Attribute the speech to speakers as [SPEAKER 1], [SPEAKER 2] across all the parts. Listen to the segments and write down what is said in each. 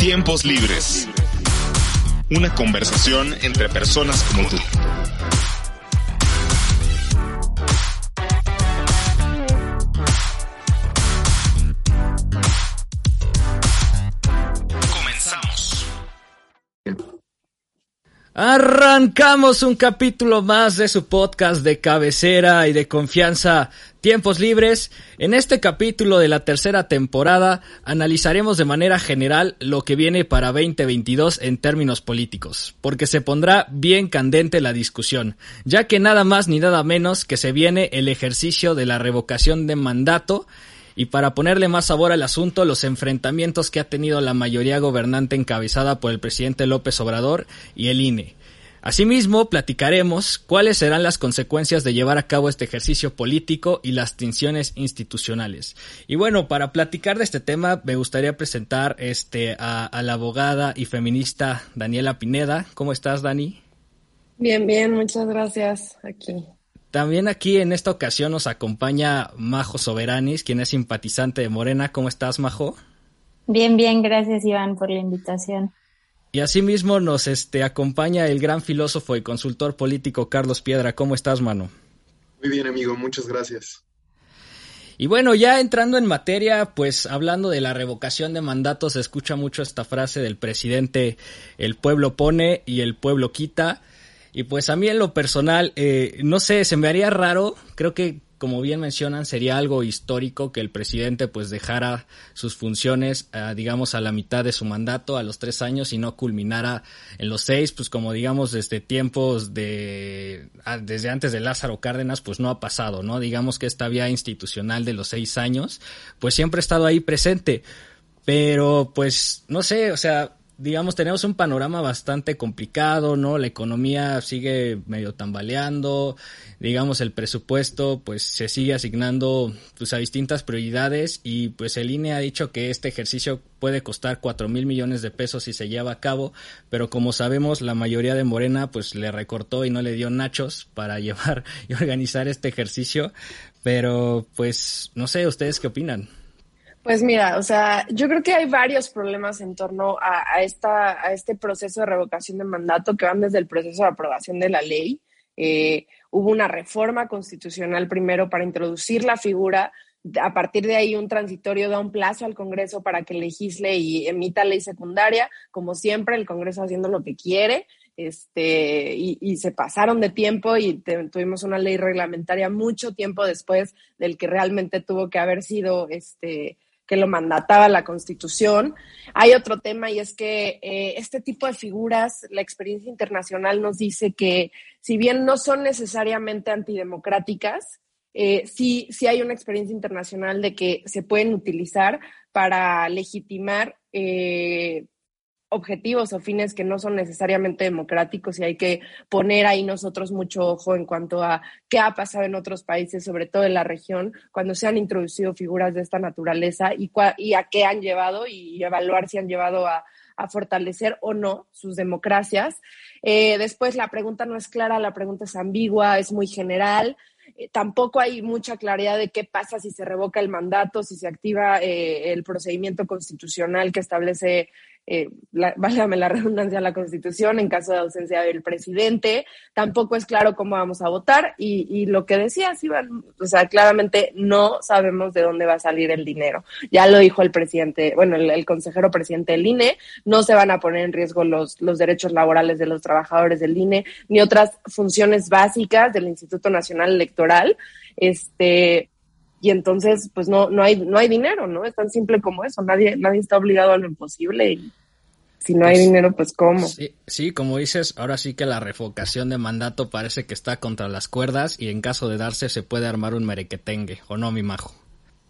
[SPEAKER 1] Tiempos libres. Una conversación entre personas como tú.
[SPEAKER 2] Arrancamos un capítulo más de su podcast de cabecera y de confianza Tiempos Libres. En este capítulo de la tercera temporada analizaremos de manera general lo que viene para 2022 en términos políticos, porque se pondrá bien candente la discusión, ya que nada más ni nada menos que se viene el ejercicio de la revocación de mandato y para ponerle más sabor al asunto, los enfrentamientos que ha tenido la mayoría gobernante encabezada por el presidente López Obrador y el INE. Asimismo, platicaremos cuáles serán las consecuencias de llevar a cabo este ejercicio político y las tensiones institucionales. Y bueno, para platicar de este tema, me gustaría presentar este, a, a la abogada y feminista Daniela Pineda. ¿Cómo estás, Dani?
[SPEAKER 3] Bien, bien, muchas gracias. Aquí.
[SPEAKER 2] También aquí en esta ocasión nos acompaña Majo Soberanis, quien es simpatizante de Morena. ¿Cómo estás, Majo?
[SPEAKER 4] Bien, bien, gracias Iván por la invitación.
[SPEAKER 2] Y asimismo nos este, acompaña el gran filósofo y consultor político Carlos Piedra. ¿Cómo estás, mano?
[SPEAKER 5] Muy bien, amigo, muchas gracias.
[SPEAKER 2] Y bueno, ya entrando en materia, pues hablando de la revocación de mandatos, se escucha mucho esta frase del presidente, el pueblo pone y el pueblo quita. Y pues a mí en lo personal, eh, no sé, se me haría raro, creo que como bien mencionan, sería algo histórico que el presidente pues dejara sus funciones, uh, digamos, a la mitad de su mandato, a los tres años, y no culminara en los seis, pues como digamos, desde tiempos de, uh, desde antes de Lázaro Cárdenas, pues no ha pasado, ¿no? Digamos que esta vía institucional de los seis años, pues siempre ha estado ahí presente. Pero pues, no sé, o sea, digamos, tenemos un panorama bastante complicado, ¿no? La economía sigue medio tambaleando, digamos, el presupuesto pues se sigue asignando pues a distintas prioridades y pues el INE ha dicho que este ejercicio puede costar cuatro mil millones de pesos si se lleva a cabo, pero como sabemos la mayoría de Morena pues le recortó y no le dio nachos para llevar y organizar este ejercicio, pero pues no sé, ¿ustedes qué opinan?
[SPEAKER 3] Pues mira, o sea, yo creo que hay varios problemas en torno a, esta, a este proceso de revocación de mandato que van desde el proceso de aprobación de la ley. Eh, hubo una reforma constitucional primero para introducir la figura. A partir de ahí, un transitorio da un plazo al Congreso para que legisle y emita ley secundaria. Como siempre, el Congreso haciendo lo que quiere. Este, y, y, se pasaron de tiempo y tuvimos una ley reglamentaria mucho tiempo después del que realmente tuvo que haber sido este, que lo mandataba la Constitución. Hay otro tema y es que eh, este tipo de figuras, la experiencia internacional nos dice que si bien no son necesariamente antidemocráticas, eh, sí, sí hay una experiencia internacional de que se pueden utilizar para legitimar eh, objetivos o fines que no son necesariamente democráticos y hay que poner ahí nosotros mucho ojo en cuanto a qué ha pasado en otros países, sobre todo en la región, cuando se han introducido figuras de esta naturaleza y, y a qué han llevado y evaluar si han llevado a, fortalecer o no sus democracias. Eh, después la pregunta no es clara, la pregunta es ambigua, es muy general. Eh, tampoco hay mucha claridad de qué pasa si se revoca el mandato, si se activa eh, el procedimiento constitucional que establece eh, la, válgame la redundancia, la Constitución en caso de ausencia del presidente. Tampoco es claro cómo vamos a votar y, y lo que decías, Iván, o sea, claramente no sabemos de dónde va a salir el dinero. Ya lo dijo el presidente, bueno, el, el consejero presidente del INE, no se van a poner en riesgo los, los derechos laborales de los trabajadores del INE ni otras funciones básicas del Instituto Nacional Electoral. Este, y entonces pues no no hay no hay dinero no es tan simple como eso. Nadie nadie está obligado a lo imposible y si no hay pues, dinero pues cómo
[SPEAKER 2] sí, sí como dices ahora sí que la revocación de mandato parece que está contra las cuerdas y en caso de darse se puede armar un merequetengue o no mi majo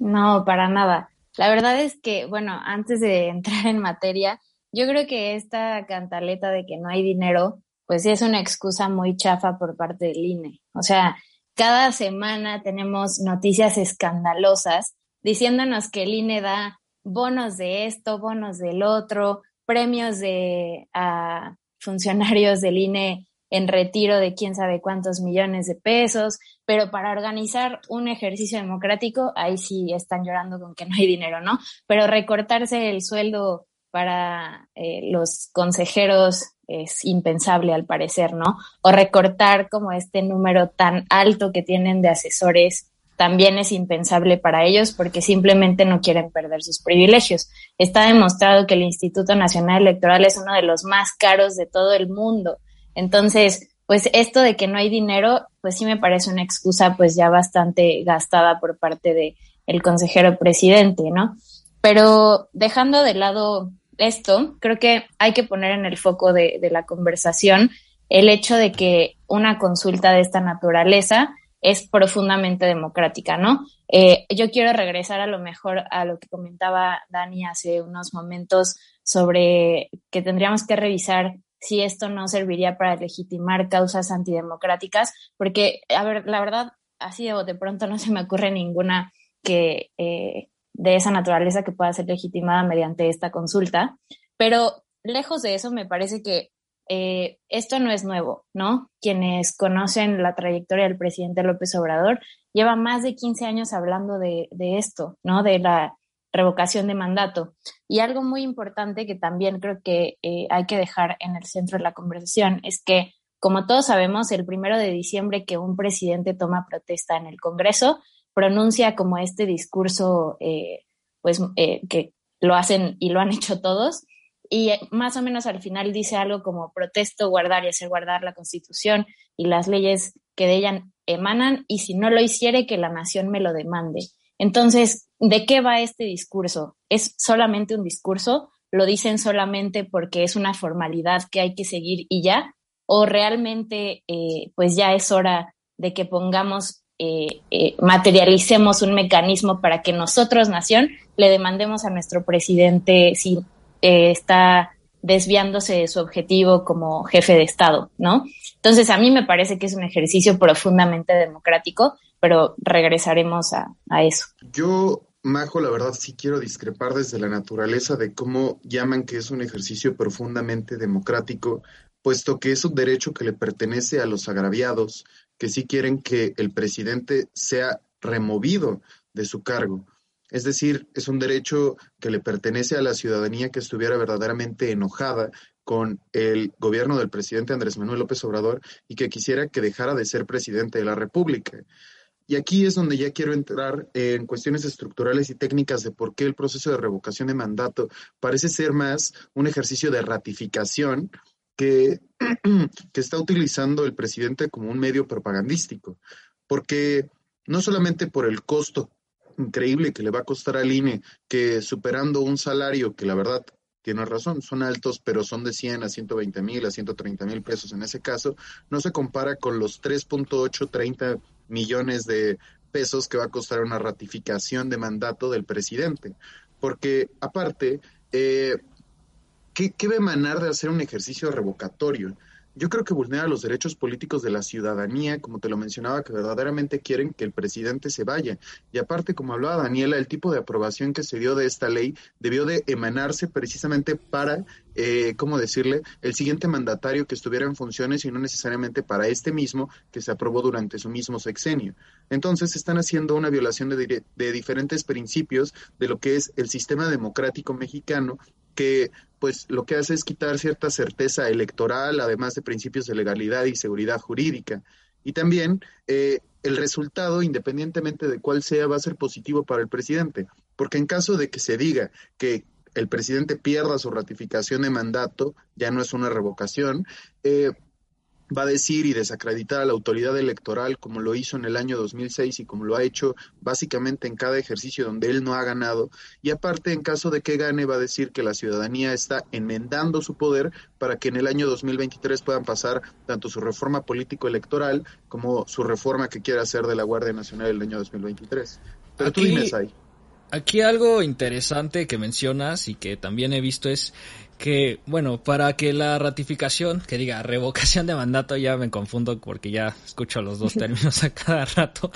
[SPEAKER 4] no para nada. La verdad es que, bueno, antes de entrar en materia, yo creo que esta cantaleta de que no hay dinero, pues sí es una excusa muy chafa por parte del INE. O sea, cada semana tenemos noticias escandalosas diciéndonos que el INE da bonos de esto, bonos del otro, premios de a funcionarios del INE en retiro de quién sabe cuántos millones de pesos, pero para organizar un ejercicio democrático, ahí sí están llorando con que no hay dinero, ¿no? Pero recortarse el sueldo para eh, los consejeros es impensable al parecer, ¿no? O recortar como este número tan alto que tienen de asesores también es impensable para ellos porque simplemente no quieren perder sus privilegios. Está demostrado que el Instituto Nacional Electoral es uno de los más caros de todo el mundo. Entonces, pues esto de que no hay dinero, pues sí me parece una excusa pues ya bastante gastada por parte de el consejero presidente, ¿no? Pero dejando de lado esto, creo que hay que poner en el foco de, de la conversación el hecho de que una consulta de esta naturaleza es profundamente democrática, ¿no? Eh, yo quiero regresar a lo mejor a lo que comentaba Dani hace unos momentos sobre que tendríamos que revisar si esto no serviría para legitimar causas antidemocráticas, porque, a ver, la verdad, así de, de pronto no se me ocurre ninguna que eh, de esa naturaleza que pueda ser legitimada mediante esta consulta, pero lejos de eso me parece que eh, esto no es nuevo, ¿no? Quienes conocen la trayectoria del presidente López Obrador lleva más de 15 años hablando de, esto, ¿no? De la revocación de mandato. Y algo muy importante que también creo que eh, hay que dejar en el centro de la conversación es que, como todos sabemos, el primero de diciembre que un presidente toma protesta en el Congreso, pronuncia como este discurso, eh, pues que lo hacen y lo han hecho todos, y más o menos al final dice algo como protesto guardar y hacer guardar la constitución y las leyes que de ella emanan y si no lo hiciere que la nación me lo demande. Entonces, ¿de qué va este discurso? ¿Es solamente un discurso? ¿Lo dicen solamente porque es una formalidad que hay que seguir y ya? ¿O realmente eh, pues ya es hora de que pongamos, eh, eh, materialicemos un mecanismo para que nosotros, nación, le demandemos a nuestro presidente si eh, está desviándose de su objetivo como jefe de Estado, ¿no? Entonces, a mí me parece que es un ejercicio profundamente democrático, pero regresaremos a, a eso.
[SPEAKER 5] Yo, Majo, la verdad sí quiero discrepar desde la naturaleza de cómo llaman que es un ejercicio profundamente democrático, puesto que es un derecho que le pertenece a los agraviados, que sí quieren que el presidente sea removido de su cargo. Es decir, es un derecho que le pertenece a la ciudadanía que estuviera verdaderamente enojada con el gobierno del presidente Andrés Manuel López Obrador y que quisiera que dejara de ser presidente de la República. Y aquí es donde ya quiero entrar en cuestiones estructurales y técnicas de por qué el proceso de revocación de mandato parece ser más un ejercicio de ratificación que, está utilizando el presidente como un medio propagandístico. Porque no solamente por el costo increíble que le va a costar al INE, que superando un salario que la verdad tiene razón, son altos, pero son de 100 a 120 mil, a 130 mil pesos en ese caso, no se compara con los 3.830 millones de pesos que va a costar una ratificación de mandato del presidente. Porque aparte, eh, ¿qué, ¿qué va a emanar de hacer un ejercicio revocatorio? yo creo que vulnera los derechos políticos de la ciudadanía, como te lo mencionaba, que verdaderamente quieren que el presidente se vaya. Y aparte, como hablaba Daniela, el tipo de aprobación que se dio de esta ley debió de emanarse precisamente para, eh, ¿cómo decirle?, el siguiente mandatario que estuviera en funciones y no necesariamente para este mismo que se aprobó durante su mismo sexenio. Entonces, están haciendo una violación de, de diferentes principios de lo que es el sistema democrático mexicano que pues lo que hace es quitar cierta certeza electoral, además de principios de legalidad y seguridad jurídica. Y también eh, el resultado, independientemente de cuál sea, va a ser positivo para el presidente, porque en caso de que se diga que el presidente pierda su ratificación de mandato, ya no es una revocación, eh, va a decir y desacreditar a la autoridad electoral como lo hizo en el año 2006 y como lo ha hecho básicamente en cada ejercicio donde él no ha ganado. Y aparte, en caso de que gane, va a decir que la ciudadanía está enmendando su poder para que en el año 2023 puedan pasar tanto su reforma político-electoral como su reforma que quiere hacer de la Guardia Nacional el año 2023. Pero tú dime.
[SPEAKER 2] Aquí algo interesante que mencionas y que también he visto es que, bueno, para que la ratificación, que diga revocación de mandato, ya me confundo porque ya escucho los dos términos a cada rato,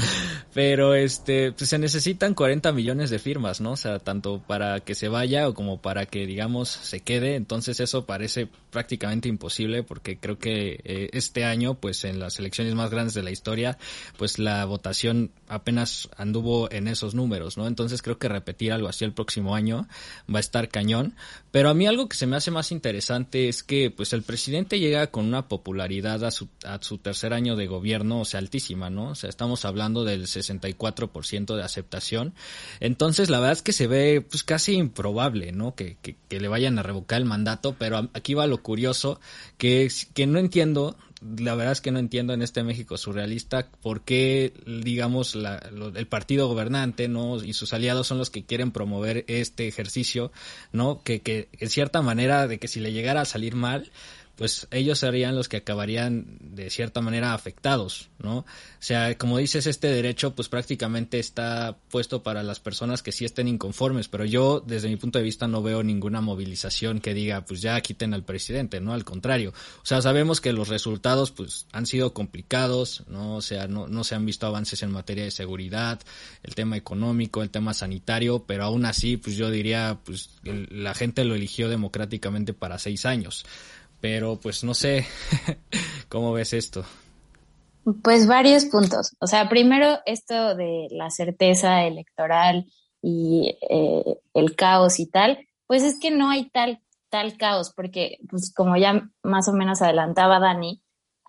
[SPEAKER 2] pero este, pues se necesitan 40 millones de firmas, ¿no? O sea, tanto para que se vaya o como para que, digamos, se quede, entonces eso parece prácticamente imposible porque creo que eh, este año, pues en las elecciones más grandes de la historia, pues la votación apenas anduvo en esos números, ¿no? Entonces creo que repetir algo así el próximo año va a estar cañón, pero a mí algo que se me hace más interesante es que pues el presidente llega con una popularidad a su, a su tercer año de gobierno, o sea, altísima, ¿no? O sea, estamos hablando del 64% de aceptación. Entonces, la verdad es que se ve pues casi improbable, ¿no? Que, que, que le vayan a revocar el mandato, pero aquí va lo curioso, que, que no entiendo la verdad es que no entiendo en este México surrealista por qué, digamos, la, el partido gobernante, ¿no? Y sus aliados son los que quieren promover este ejercicio, ¿no? Que, que en cierta manera de que si le llegara a salir mal, pues ellos serían los que acabarían de cierta manera afectados, ¿no? O sea, como dices, este derecho pues prácticamente está puesto para las personas que sí estén inconformes, pero yo desde mi punto de vista no veo ninguna movilización que diga pues ya quiten al presidente, ¿no? Al contrario, o sea, sabemos que los resultados pues han sido complicados, ¿no? O sea, no, no se han visto avances en materia de seguridad, el tema económico, el tema sanitario, pero aún así pues yo diría pues la gente lo eligió democráticamente para seis años. Pero pues no sé, ¿cómo ves esto?
[SPEAKER 4] Pues varios puntos. O sea, primero esto de la certeza electoral y eh, el caos y tal, pues es que no hay tal, tal caos, porque pues como ya más o menos adelantaba Dani,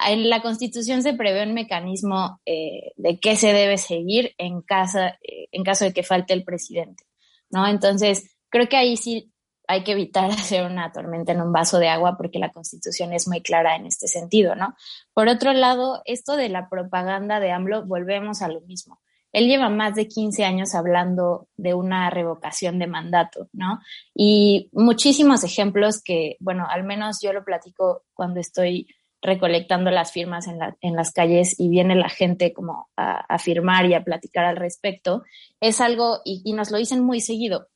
[SPEAKER 4] en la Constitución se prevé un mecanismo eh, de qué se debe seguir en, casa, eh, en caso de que falte el presidente, ¿no? Entonces, creo que ahí sí hay que evitar hacer una tormenta en un vaso de agua porque la constitución es muy clara en este sentido, ¿no? Por otro lado, esto de la propaganda de AMLO, volvemos a lo mismo. Él lleva más de 15 años hablando de una revocación de mandato, ¿no? Y muchísimos ejemplos que, bueno, al menos yo lo platico cuando estoy recolectando las firmas en, la, en las calles y viene la gente como a, a, firmar y a platicar al respecto, es algo, y, y nos lo dicen muy seguido,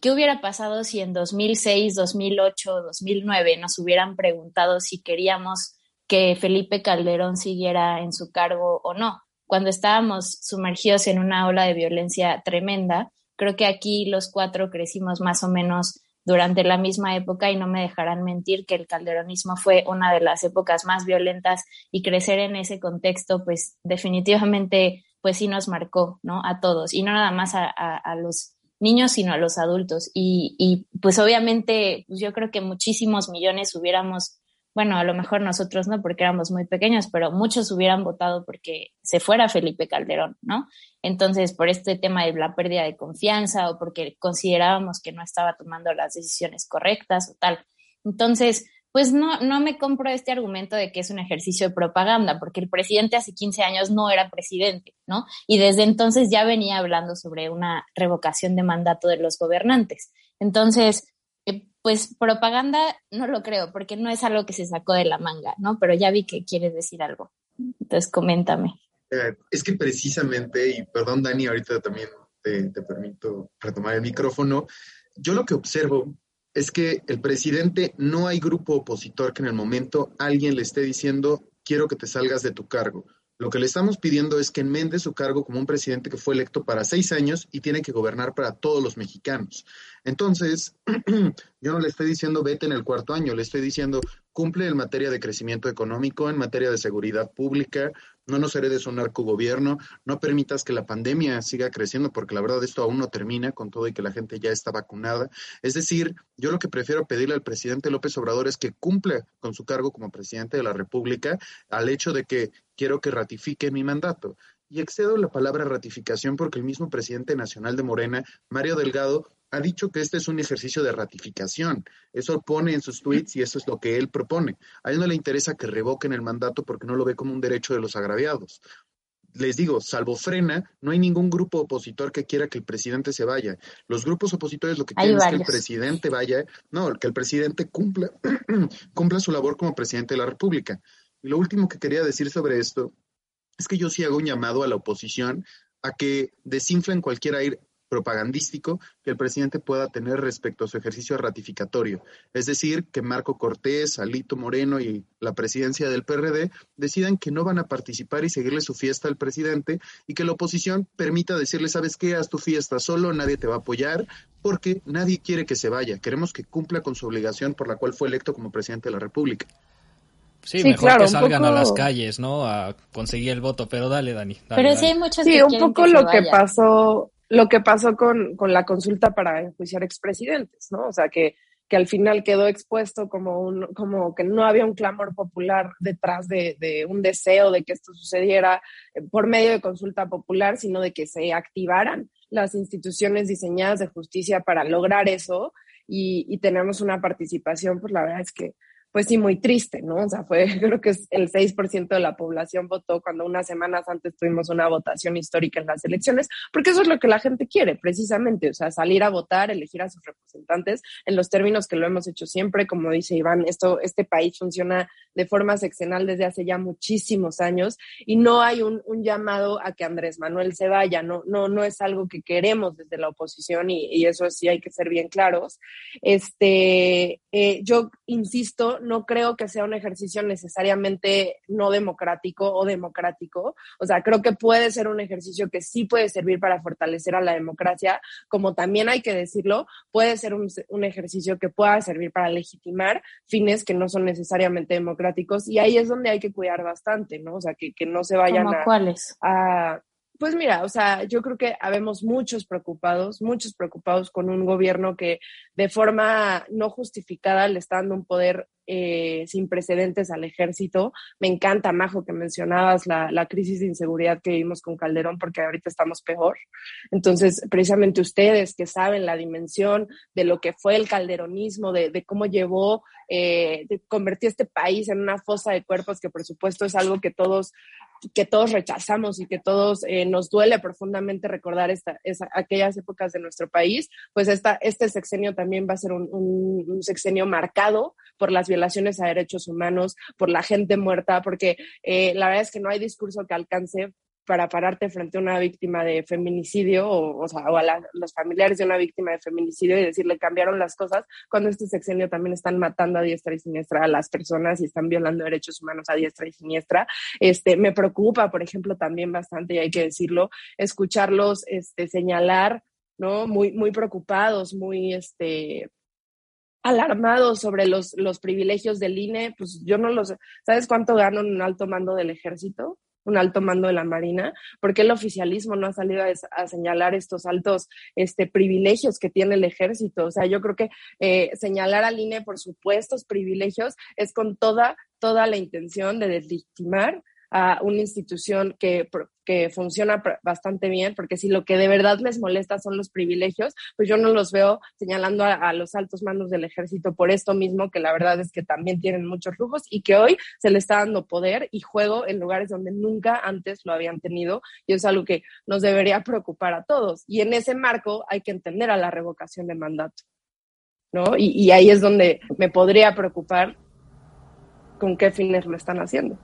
[SPEAKER 4] ¿Qué hubiera pasado si en 2006, 2008, 2009 nos hubieran preguntado si queríamos que Felipe Calderón siguiera en su cargo o no? Cuando estábamos sumergidos en una ola de violencia tremenda, creo que aquí los cuatro crecimos más o menos durante la misma época y no me dejarán mentir que el calderonismo fue una de las épocas más violentas y crecer en ese contexto pues definitivamente pues sí nos marcó, ¿no? A todos y no nada más a, a, a los niños, sino a los adultos. Y, y pues obviamente pues yo creo que muchísimos millones hubiéramos, bueno, a lo mejor nosotros no, porque éramos muy pequeños, pero muchos hubieran votado porque se fuera Felipe Calderón, ¿no? Entonces, por este tema de la pérdida de confianza o porque considerábamos que no estaba tomando las decisiones correctas o tal. Entonces, pues no, no me compro este argumento de que es un ejercicio de propaganda, porque el presidente hace 15 años no era presidente, ¿no? Y desde entonces ya venía hablando sobre una revocación de mandato de los gobernantes. Entonces, eh, pues propaganda no lo creo, porque no es algo que se sacó de la manga, ¿no? Pero ya vi que quieres decir algo. Entonces, coméntame.
[SPEAKER 5] Eh, es que precisamente, y perdón Dani, ahorita también te, te permito retomar el micrófono, yo lo que observo es que el presidente no hay grupo opositor que en el momento alguien le esté diciendo quiero que te salgas de tu cargo. Lo que le estamos pidiendo es que enmende su cargo como un presidente que fue electo para seis años y tiene que gobernar para todos los mexicanos. Entonces, yo no le estoy diciendo vete en el cuarto año, le estoy diciendo cumple en materia de crecimiento económico, en materia de seguridad pública, no nos heredes un narcogobierno, no permitas que la pandemia siga creciendo, porque la verdad esto aún no termina con todo y que la gente ya está vacunada. Es decir, yo lo que prefiero pedirle al presidente López Obrador es que cumpla con su cargo como presidente de la República al hecho de que quiero que ratifique mi mandato. Y excedo la palabra ratificación porque el mismo presidente nacional de Morena, Mario Delgado, ha dicho que este es un ejercicio de ratificación. Eso pone en sus tweets y eso es lo que él propone. A él no le interesa que revoquen el mandato porque no lo ve como un derecho de los agraviados. Les digo, salvo frena, no hay ningún grupo opositor que quiera que el presidente se vaya. Los grupos opositores lo que quieren es que el presidente vaya, no, que el presidente cumpla, cumpla su labor como presidente de la República. Y lo último que quería decir sobre esto es que yo sí hago un llamado a la oposición a que desinflen cualquier aire, propagandístico que el presidente pueda tener respecto a su ejercicio ratificatorio. Es decir, que Marco Cortés, Alito Moreno y la presidencia del PRD decidan que no van a participar y seguirle su fiesta al presidente y que la oposición permita decirle, ¿sabes qué? Haz tu fiesta solo, nadie te va a apoyar, porque nadie quiere que se vaya. Queremos que cumpla con su obligación por la cual fue electo como presidente de la República.
[SPEAKER 2] Sí, mejor que salgan a las calles, ¿no? A conseguir el voto, pero dale, Dani.
[SPEAKER 4] pero sí hay muchos
[SPEAKER 3] Sí, un poco lo que pasó lo que pasó con, con la consulta para enjuiciar expresidentes, ¿no? O sea, que, que al final quedó expuesto como, un, como que no había un clamor popular detrás de, de, un deseo de que esto sucediera eh, por medio de consulta popular, sino de que se activaran las instituciones diseñadas de justicia para lograr eso y, y tenemos una participación, pues la verdad es que pues sí, muy triste, ¿no? O sea, fue, creo que el 6% de la población votó cuando unas semanas antes tuvimos una votación histórica en las elecciones, porque eso es lo que la gente quiere, precisamente, o sea, salir a votar, elegir a sus representantes en los términos que lo hemos hecho siempre, como dice Iván, esto, este país funciona de forma seccional desde hace ya muchísimos años y no hay un, un llamado a que Andrés Manuel se vaya, no, no, no es algo que queremos desde la oposición y, y eso sí hay que ser bien claros. Este, eh, yo insisto, no creo que sea un ejercicio necesariamente no democrático o democrático. O sea, creo que puede ser un ejercicio que sí puede servir para fortalecer a la democracia, como también hay que decirlo, puede ser un, un ejercicio que pueda servir para legitimar fines que no son necesariamente democráticos y ahí es donde hay que cuidar bastante, ¿no? O sea, que, que no se vayan a,
[SPEAKER 4] cuáles?
[SPEAKER 3] a pues mira, o sea, yo creo que habemos muchos preocupados, muchos preocupados con un gobierno que de forma no justificada le está dando un poder eh, sin precedentes al ejército. Me encanta, Majo, que mencionabas la, la, crisis de inseguridad que vivimos con Calderón, porque ahorita estamos peor. Entonces, precisamente ustedes que saben la dimensión de lo que fue el calderonismo, de, de cómo llevó, eh, de convertir este país en una fosa de cuerpos, que por supuesto es algo que todos que todos rechazamos y que todos eh, nos duele profundamente recordar esta, esa, aquellas épocas de nuestro país, pues esta, este sexenio también va a ser un, un, un sexenio marcado por las violaciones a derechos humanos, por la gente muerta, porque eh, la verdad es que no hay discurso que alcance para pararte frente a una víctima de feminicidio o, o, sea, o a los familiares de una víctima de feminicidio y decirle cambiaron las cosas cuando este sexenio también están matando a diestra y siniestra a las personas y están violando derechos humanos a diestra y siniestra. Este, me preocupa, por ejemplo, también bastante, y hay que decirlo, escucharlos este, señalar, ¿no? Muy, muy preocupados, muy, este, alarmados sobre los, los privilegios del INE, pues yo no los, ¿sabes cuánto gano un alto mando del ejército? un alto mando de la Marina, porque el oficialismo no ha salido a, a, señalar estos altos este, privilegios que tiene el ejército. O sea, yo creo que eh, señalar al INE por supuestos privilegios es con toda, toda la intención de deslegitimar a una institución que, que funciona bastante bien, porque si lo que de verdad les molesta son los privilegios, pues yo no los veo señalando a, los altos mandos del ejército por esto mismo, que la verdad es que también tienen muchos lujos y que hoy se le está dando poder y juego en lugares donde nunca antes lo habían tenido y es algo que nos debería preocupar a todos. Y en ese marco hay que entender a la revocación de mandato, ¿no? Y, y ahí es donde me podría preocupar con qué fines lo están haciendo.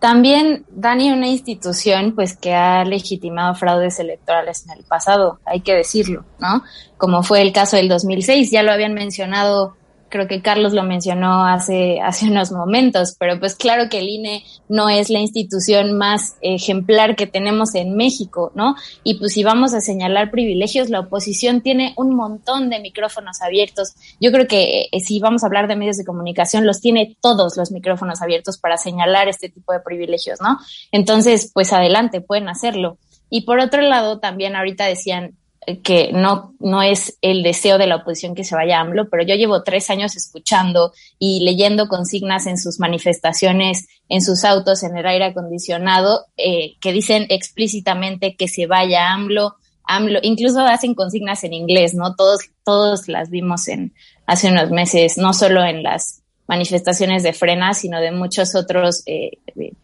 [SPEAKER 4] También, Dani, una institución pues que ha legitimado fraudes electorales en el pasado, hay que decirlo, ¿no? Como fue el caso del 2006, ya lo habían mencionado creo que Carlos lo mencionó hace, hace unos momentos, pero pues claro que el INE no es la institución más ejemplar que tenemos en México, ¿no? Y pues si vamos a señalar privilegios, la oposición tiene un montón de micrófonos abiertos. Yo creo que eh, si vamos a hablar de medios de comunicación, los tiene todos los micrófonos abiertos para señalar este tipo de privilegios, ¿no? Entonces, pues adelante, pueden hacerlo. Y por otro lado, también ahorita decían, que no, no es el deseo de la oposición que se vaya a AMLO, pero yo llevo tres años escuchando y leyendo consignas en sus manifestaciones, en sus autos, en el aire acondicionado, eh, que dicen explícitamente que se vaya a AMLO, AMLO, incluso hacen consignas en inglés, ¿no? Todos, todos las vimos en, hace unos meses, no solo en las manifestaciones de frena, sino de muchos otros eh,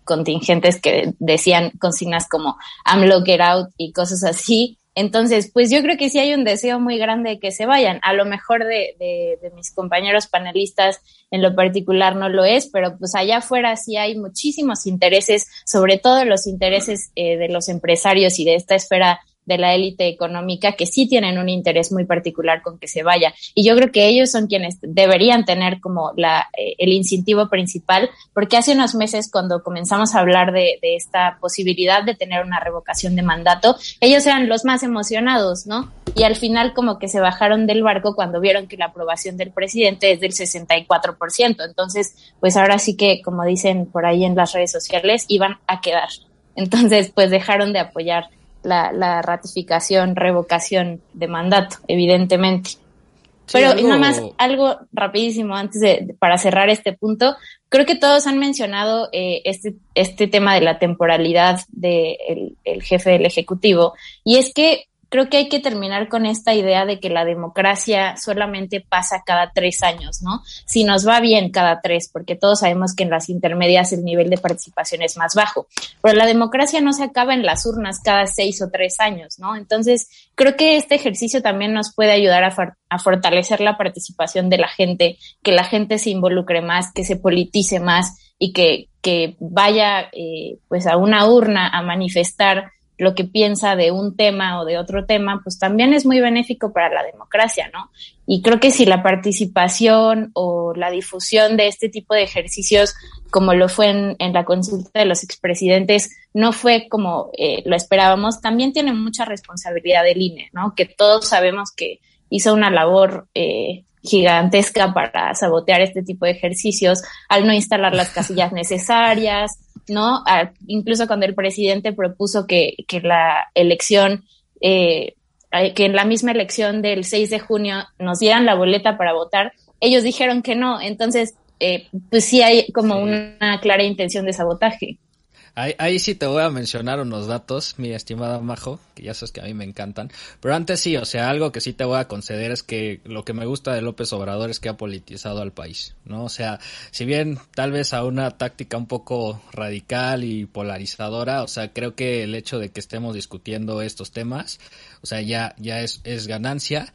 [SPEAKER 4] contingentes que decían consignas como AMLO get out y cosas así. Entonces, pues yo creo que sí hay un deseo muy grande de que se vayan. A lo mejor de, de, de, mis compañeros panelistas en lo particular no lo es, pero pues allá afuera sí hay muchísimos intereses, sobre todo los intereses eh, de los empresarios y de esta esfera de la élite económica que sí tienen un interés muy particular con que se vaya. Y yo creo que ellos son quienes deberían tener como la, eh, el incentivo principal, porque hace unos meses cuando comenzamos a hablar de, de, esta posibilidad de tener una revocación de mandato, ellos eran los más emocionados, ¿no? Y al final como que se bajaron del barco cuando vieron que la aprobación del presidente es del 64%. Entonces, pues ahora sí que, como dicen por ahí en las redes sociales, iban a quedar. Entonces, pues dejaron de apoyar la, ratificación, revocación de mandato, evidentemente. Pero algo... nada más algo rapidísimo antes de, para cerrar este punto. Creo que todos han mencionado eh, este, este tema de la temporalidad del el jefe del Ejecutivo. Y es que creo que hay que terminar con esta idea de que la democracia solamente pasa cada tres años, ¿no? Si nos va bien cada tres, porque todos sabemos que en las intermedias el nivel de participación es más bajo, pero la democracia no se acaba en las urnas cada seis o tres años, ¿no? Entonces, creo que este ejercicio también nos puede ayudar a, fortalecer la participación de la gente, que la gente se involucre más, que se politice más y que, que vaya eh, pues a una urna a manifestar lo que piensa de un tema o de otro tema, pues también es muy benéfico para la democracia, ¿no? Y creo que si la participación o la difusión de este tipo de ejercicios, como lo fue en, la consulta de los expresidentes, no fue como eh, lo esperábamos, también tiene mucha responsabilidad del INE, ¿no? Que todos sabemos que hizo una labor eh, gigantesca para sabotear este tipo de ejercicios al no instalar las casillas necesarias, ¿no? incluso cuando el presidente propuso que, que la elección, eh, que en la misma elección del 6 de junio nos dieran la boleta para votar, ellos dijeron que no. Entonces, eh, pues sí hay como una clara intención de sabotaje.
[SPEAKER 2] Ahí, sí te voy a mencionar unos datos, mi estimada Majo, que ya sabes que a mí me encantan. Pero antes sí, o sea, algo que sí te voy a conceder es que lo que me gusta de López Obrador es que ha politizado al país, ¿no? O sea, si bien tal vez a una táctica un poco radical y polarizadora, o sea, creo que el hecho de que estemos discutiendo estos temas, o sea, ya, ya es, es ganancia.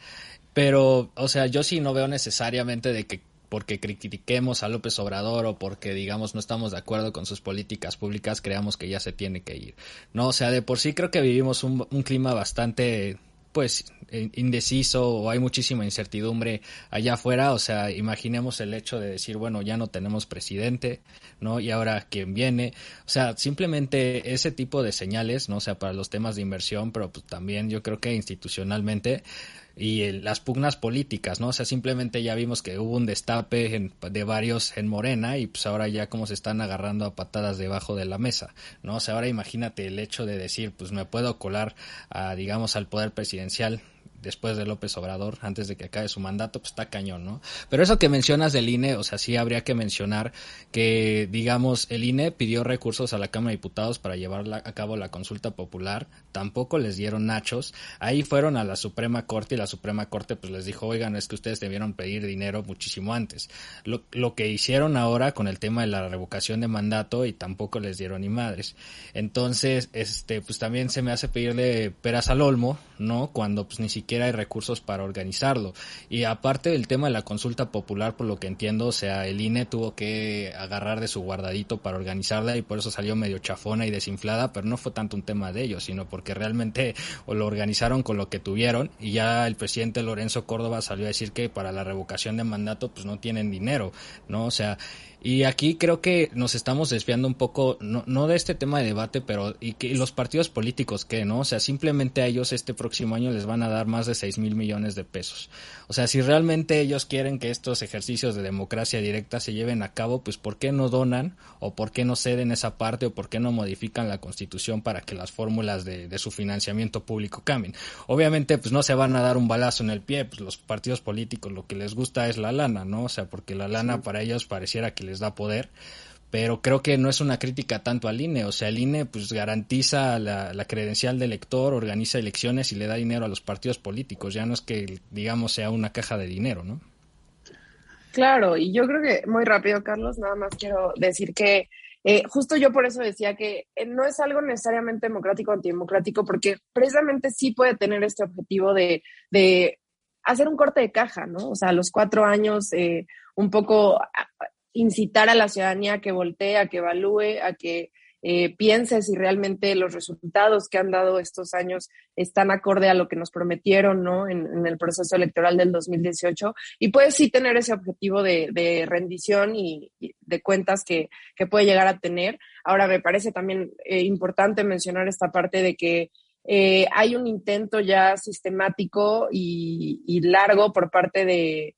[SPEAKER 2] Pero, o sea, yo sí no veo necesariamente de que porque critiquemos a López Obrador o porque digamos no estamos de acuerdo con sus políticas públicas, creamos que ya se tiene que ir. No, o sea, de por sí creo que vivimos un, un clima bastante pues indeciso o hay muchísima incertidumbre allá afuera, o sea, imaginemos el hecho de decir, bueno, ya no tenemos presidente, ¿no? Y ahora quién viene, o sea, simplemente ese tipo de señales, ¿no? O sea, para los temas de inversión, pero pues también yo creo que institucionalmente, y las pugnas políticas, ¿no? O sea, simplemente ya vimos que hubo un destape de varios en Morena y pues ahora ya como se están agarrando a patadas debajo de la mesa, ¿no? O sea, ahora imagínate el hecho de decir, pues me puedo colar a, digamos, al poder presidencial después de López Obrador, antes de que acabe su mandato, pues está cañón, ¿no? Pero eso que mencionas del INE, o sea, sí habría que mencionar que, digamos, el INE pidió recursos a la Cámara de Diputados para llevar a cabo la consulta popular, tampoco les dieron nachos, ahí fueron a la Suprema Corte y la Suprema Corte pues les dijo, oigan, es que ustedes debieron pedir dinero muchísimo antes. Lo, lo que hicieron ahora con el tema de la revocación de mandato y tampoco les dieron ni madres. Entonces, este, pues también se me hace pedirle peras al olmo, ¿no? Cuando pues ni siquiera hay recursos para organizarlo. Y aparte del tema de la consulta popular, por lo que entiendo, o sea, el INE tuvo que agarrar de su guardadito para organizarla y por eso salió medio chafona y desinflada, pero no fue tanto un tema de ellos, sino porque realmente lo organizaron con lo que tuvieron y ya el presidente Lorenzo Córdoba salió a decir que para la revocación de mandato pues no tienen dinero, ¿no? O sea, y aquí creo que nos estamos desviando un poco, no, no de este tema de debate, pero y que los partidos políticos que, ¿no? O sea, simplemente a ellos este próximo año les van a dar más de 6 mil millones de pesos. O sea, si realmente ellos quieren que estos ejercicios de democracia directa se lleven a cabo, pues ¿por qué no donan o por qué no ceden esa parte o por qué no modifican la constitución para que las fórmulas de, de su financiamiento público cambien? Obviamente, pues no se van a dar un balazo en el pie, pues los partidos políticos lo que les gusta es la lana, ¿no? O sea, porque la lana para ellos pareciera que les da poder, pero creo que no es una crítica tanto al INE, o sea, el INE pues garantiza la, credencial del elector, organiza elecciones y le da dinero a los partidos políticos, ya no es que digamos sea una caja de dinero, ¿no?
[SPEAKER 3] Claro, y yo creo que muy rápido, Carlos, nada más quiero decir que eh, justo yo por eso decía que eh, no es algo necesariamente democrático o antidemocrático, porque precisamente sí puede tener este objetivo de, de hacer un corte de caja, ¿no? O sea, los cuatro años, eh, un poco incitar a la ciudadanía a que voltee, a que evalúe, a que eh, piense si realmente los resultados que han dado estos años están acorde a lo que nos prometieron ¿no? en, el proceso electoral del 2018 y puede sí tener ese objetivo de, rendición y, de cuentas que, puede llegar a tener. Ahora, me parece también eh, importante mencionar esta parte de que eh, hay un intento ya sistemático y, largo por parte de,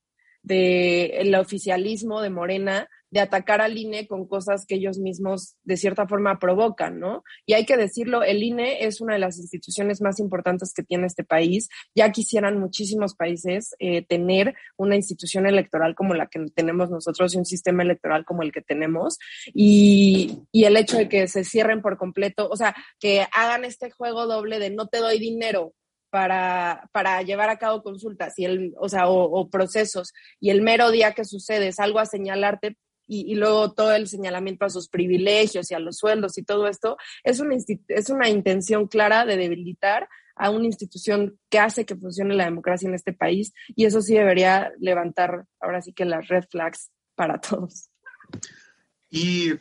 [SPEAKER 3] el oficialismo de Morena de atacar al INE con cosas que ellos mismos de cierta forma provocan, ¿no? Y hay que decirlo, el INE es una de las instituciones más importantes que tiene este país. Ya quisieran muchísimos países eh, tener una institución electoral como la que tenemos nosotros y un sistema electoral como el que tenemos. Y, y el hecho de que se cierren por completo, o sea, que hagan este juego doble de no te doy dinero, para, para, llevar a cabo consultas y el, o, sea, o, procesos y el mero día que sucede es algo a señalarte, y, luego todo el señalamiento a sus privilegios y a los sueldos y todo esto, es una, es una intención clara de debilitar a una institución que hace que funcione la democracia en este país y eso sí debería levantar ahora sí que las red flags para todos.
[SPEAKER 5] Y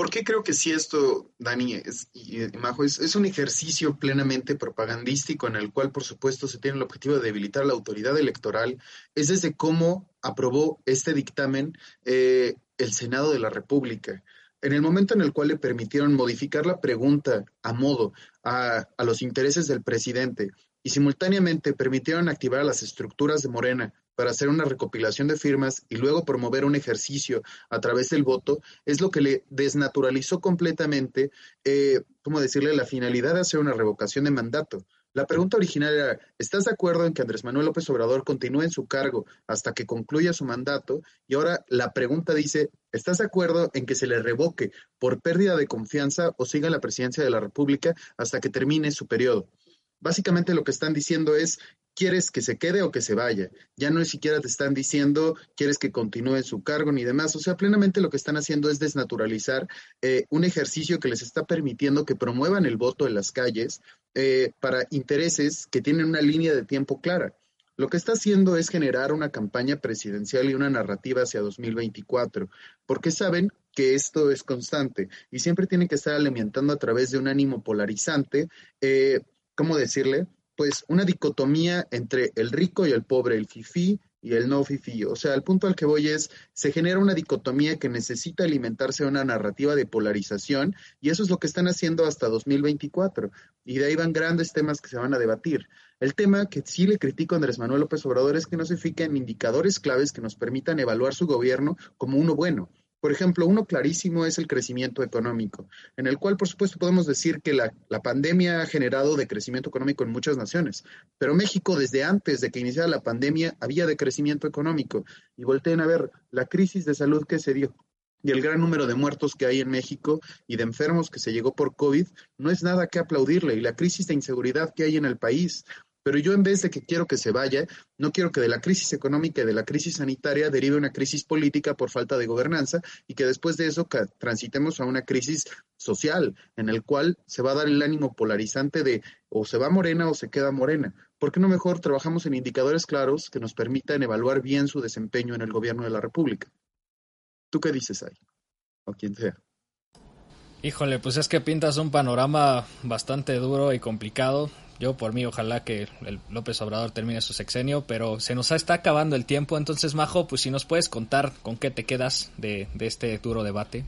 [SPEAKER 5] ¿Por qué creo que sí esto, Dani es, y, Majo, es, un ejercicio plenamente propagandístico en el cual, por supuesto, se tiene el objetivo de debilitar la autoridad electoral? Es desde cómo aprobó este dictamen eh, el Senado de la República. En el momento en el cual le permitieron modificar la pregunta a modo a, a los intereses del presidente y simultáneamente permitieron activar a las estructuras de Morena para hacer una recopilación de firmas y luego promover un ejercicio a través del voto, es lo que le desnaturalizó completamente, eh, ¿cómo decirle?, la finalidad de hacer una revocación de mandato. La pregunta original era, ¿estás de acuerdo en que Andrés Manuel López Obrador continúe en su cargo hasta que concluya su mandato? Y ahora la pregunta dice, ¿estás de acuerdo en que se le revoque por pérdida de confianza o siga la presidencia de la República hasta que termine su periodo? Básicamente lo que están diciendo es, ¿quieres que se quede o que se vaya? Ya no siquiera te están diciendo, ¿quieres que continúe en su cargo ni demás? O sea, plenamente lo que están haciendo es desnaturalizar eh, un ejercicio que les está permitiendo que promuevan el voto en las calles eh, para intereses que tienen una línea de tiempo clara. Lo que está haciendo es generar una campaña presidencial y una narrativa hacia 2024, porque saben que esto es constante y siempre tienen que estar alimentando a través de un ánimo polarizante. Eh, ¿cómo decirle? Pues una dicotomía entre el rico y el pobre, el fifí y el no fifí. O sea, el punto al que voy es, se genera una dicotomía que necesita alimentarse de una narrativa de polarización y eso es lo que están haciendo hasta 2024. Y de ahí van grandes temas que se van a debatir. El tema que sí le critico a Andrés Manuel López Obrador es que no se fijen indicadores claves que nos permitan evaluar su gobierno como uno bueno. Por ejemplo, uno clarísimo es el crecimiento económico, en el cual, por supuesto, podemos decir que la, pandemia ha generado decrecimiento económico en muchas naciones, pero México desde antes de que iniciara la pandemia había decrecimiento económico. Y volteen a ver la crisis de salud que se dio y el gran número de muertos que hay en México y de enfermos que se llegó por COVID, no es nada que aplaudirle. Y la crisis de inseguridad que hay en el país, pero yo en vez de que quiero que se vaya, no quiero que de la crisis económica y de la crisis sanitaria derive una crisis política por falta de gobernanza y que después de eso transitemos a una crisis social en el cual se va a dar el ánimo polarizante de o se va morena o se queda morena. ¿Por qué no mejor trabajamos en indicadores claros que nos permitan evaluar bien su desempeño en el gobierno de la República? ¿Tú qué dices ahí? O quien sea.
[SPEAKER 2] Híjole, pues es que pintas un panorama bastante duro y complicado. Yo por mí ojalá que el López Obrador termine su sexenio, pero se nos está acabando el tiempo. Entonces, Majo, pues si nos puedes contar con qué te quedas de, este duro debate.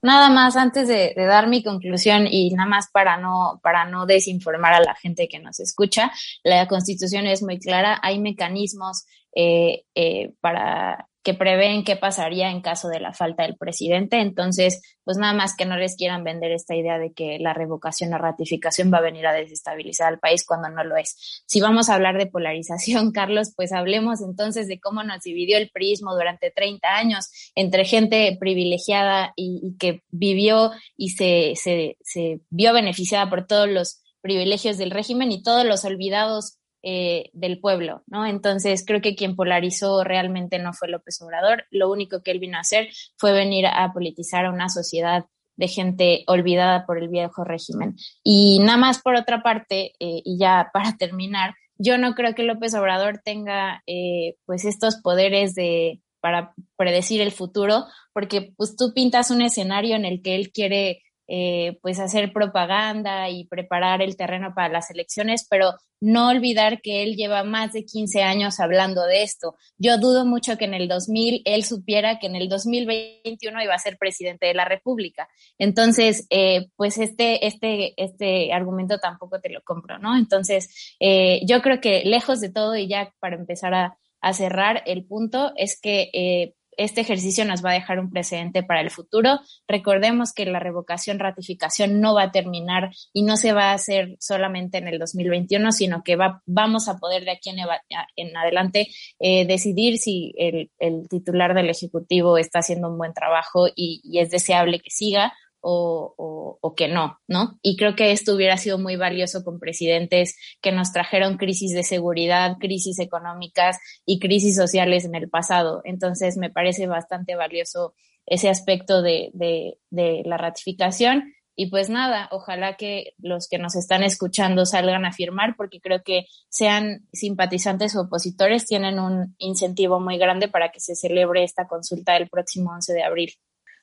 [SPEAKER 4] Nada más antes de, dar mi conclusión y nada más para no, para no desinformar a la gente que nos escucha, la constitución es muy clara, hay mecanismos eh, eh, para que prevén qué pasaría en caso de la falta del presidente. Entonces, pues nada más que no les quieran vender esta idea de que la revocación o ratificación va a venir a desestabilizar al país cuando no lo es. Si vamos a hablar de polarización, Carlos, pues hablemos entonces de cómo nos dividió el prismo durante 30 años entre gente privilegiada y, que vivió y se, se, se vio beneficiada por todos los privilegios del régimen y todos los olvidados eh, del pueblo, ¿no? Entonces creo que quien polarizó realmente no fue López Obrador, lo único que él vino a hacer fue venir a politizar a una sociedad de gente olvidada por el viejo régimen. Y nada más por otra parte, eh, y ya para terminar, yo no creo que López Obrador tenga eh, pues estos poderes de, para predecir el futuro, porque pues tú pintas un escenario en el que él quiere eh, pues hacer propaganda y preparar el terreno para las elecciones, pero no olvidar que él lleva más de 15 años hablando de esto. Yo dudo mucho que en el 2000 él supiera que en el 2021 iba a ser presidente de la República. Entonces, eh, pues este, este, este argumento tampoco te lo compro, ¿no? Entonces, eh, yo creo que lejos de todo y ya para empezar a, a cerrar el punto es que eh, este ejercicio nos va a dejar un precedente para el futuro. Recordemos que la revocación, ratificación no va a terminar y no se va a hacer solamente en el 2021, sino que va, vamos a poder de aquí en, adelante eh, decidir si el, titular del Ejecutivo está haciendo un buen trabajo y es deseable que siga o, o, que no, ¿no? Y creo que esto hubiera sido muy valioso con presidentes que nos trajeron crisis de seguridad, crisis económicas y crisis sociales en el pasado. Entonces, me parece bastante valioso ese aspecto de, de, de la ratificación. Y pues nada, ojalá que los que nos están escuchando salgan a firmar porque creo que sean simpatizantes o opositores, tienen un incentivo muy grande para que se celebre esta consulta el próximo 11 de abril.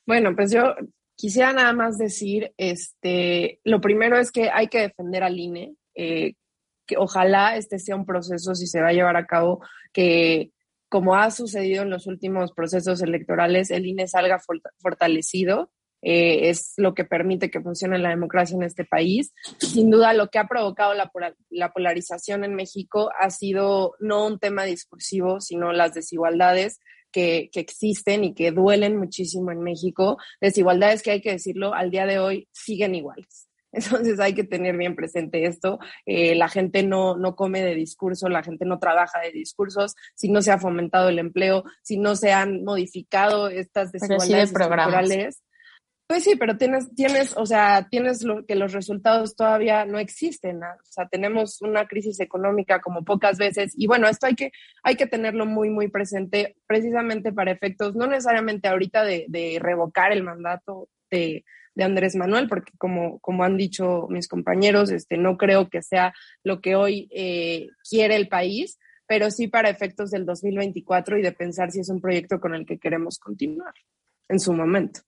[SPEAKER 3] Bueno, pues yo Quisiera nada más decir, este, lo primero es que hay que defender al INE, eh, ojalá este sea un proceso, si se va a llevar a cabo, que como ha sucedido en los últimos procesos electorales, el INE salga fortalecido. Eh, es lo que permite que funcione la democracia en este país. Sin duda, lo que ha provocado la, la polarización en México ha sido no un tema discursivo, sino las desigualdades que, existen y que duelen muchísimo en México, desigualdades que hay que decirlo, al día de hoy siguen iguales. Entonces hay que tener bien presente esto. Eh, la gente no, no come de discurso, la gente no trabaja de discursos, si no se ha fomentado el empleo, si no se han modificado estas desigualdades estructurales, pues sí, pero tienes, tienes, o sea, tienes lo, que los resultados todavía no existen. O sea, tenemos una crisis económica como pocas veces. Y bueno, esto hay que, hay que tenerlo muy, muy presente, precisamente para efectos, no necesariamente ahorita de, revocar el mandato de, de, Andrés Manuel, porque como, como han dicho mis compañeros, este, no creo que sea lo que hoy eh, quiere el país, pero sí para efectos del 2024 y de pensar si es un proyecto con el que queremos continuar en su momento.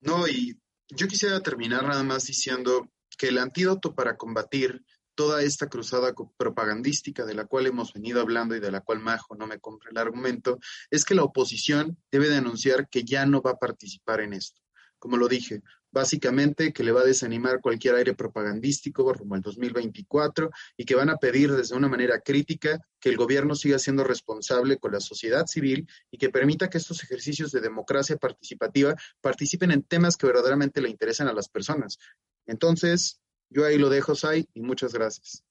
[SPEAKER 5] No, y yo quisiera terminar nada más diciendo que el antídoto para combatir toda esta cruzada propagandística de la cual hemos venido hablando y de la cual Majo no me compre el argumento, es que la oposición debe de anunciar que ya no va a participar en esto. Como lo dije, básicamente que le va a desanimar cualquier aire propagandístico rumbo al 2024 y que van a pedir desde una manera crítica que el gobierno siga siendo responsable con la sociedad civil y que permita que estos ejercicios de democracia participativa participen en temas que verdaderamente le interesan a las personas. Entonces, yo ahí lo dejo, Sai, y muchas gracias.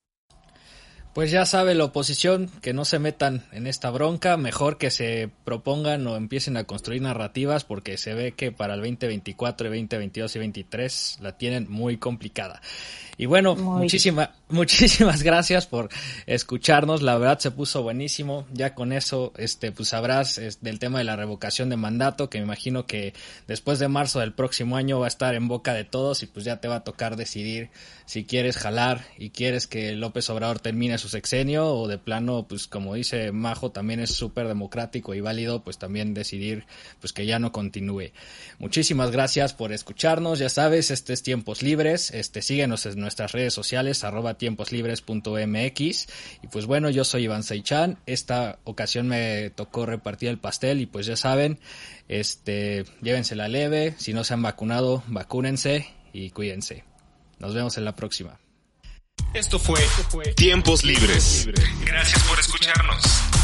[SPEAKER 2] Pues ya sabe la oposición que no se metan en esta bronca, mejor que se propongan o empiecen a construir narrativas porque se ve que para el 2024, 2022 y 2023 la tienen muy complicada. Y bueno, muchísimas muchísimas gracias por escucharnos. La verdad se puso buenísimo. Ya con eso, este, pues sabrás del tema de la revocación de mandato, que me imagino que después de marzo del próximo año va a estar en boca de todos y pues ya te va a tocar decidir si quieres jalar y quieres que López Obrador termine su sexenio o de plano, pues como dice Majo, también es súper democrático y válido, pues también decidir pues que ya no continúe. Muchísimas gracias por escucharnos. Ya sabes, este es Tiempos Libres. Este, síguenos en nuestras redes sociales, arroba tiemposlibres.mx. Y pues bueno, yo soy Iván Seichan. Esta ocasión me tocó repartir el pastel y pues ya saben, este, llévensela leve. Si no se han vacunado, vacúnense y cuídense. Nos vemos en la próxima.
[SPEAKER 1] Esto fue, Tiempos Libres. Gracias por escucharnos.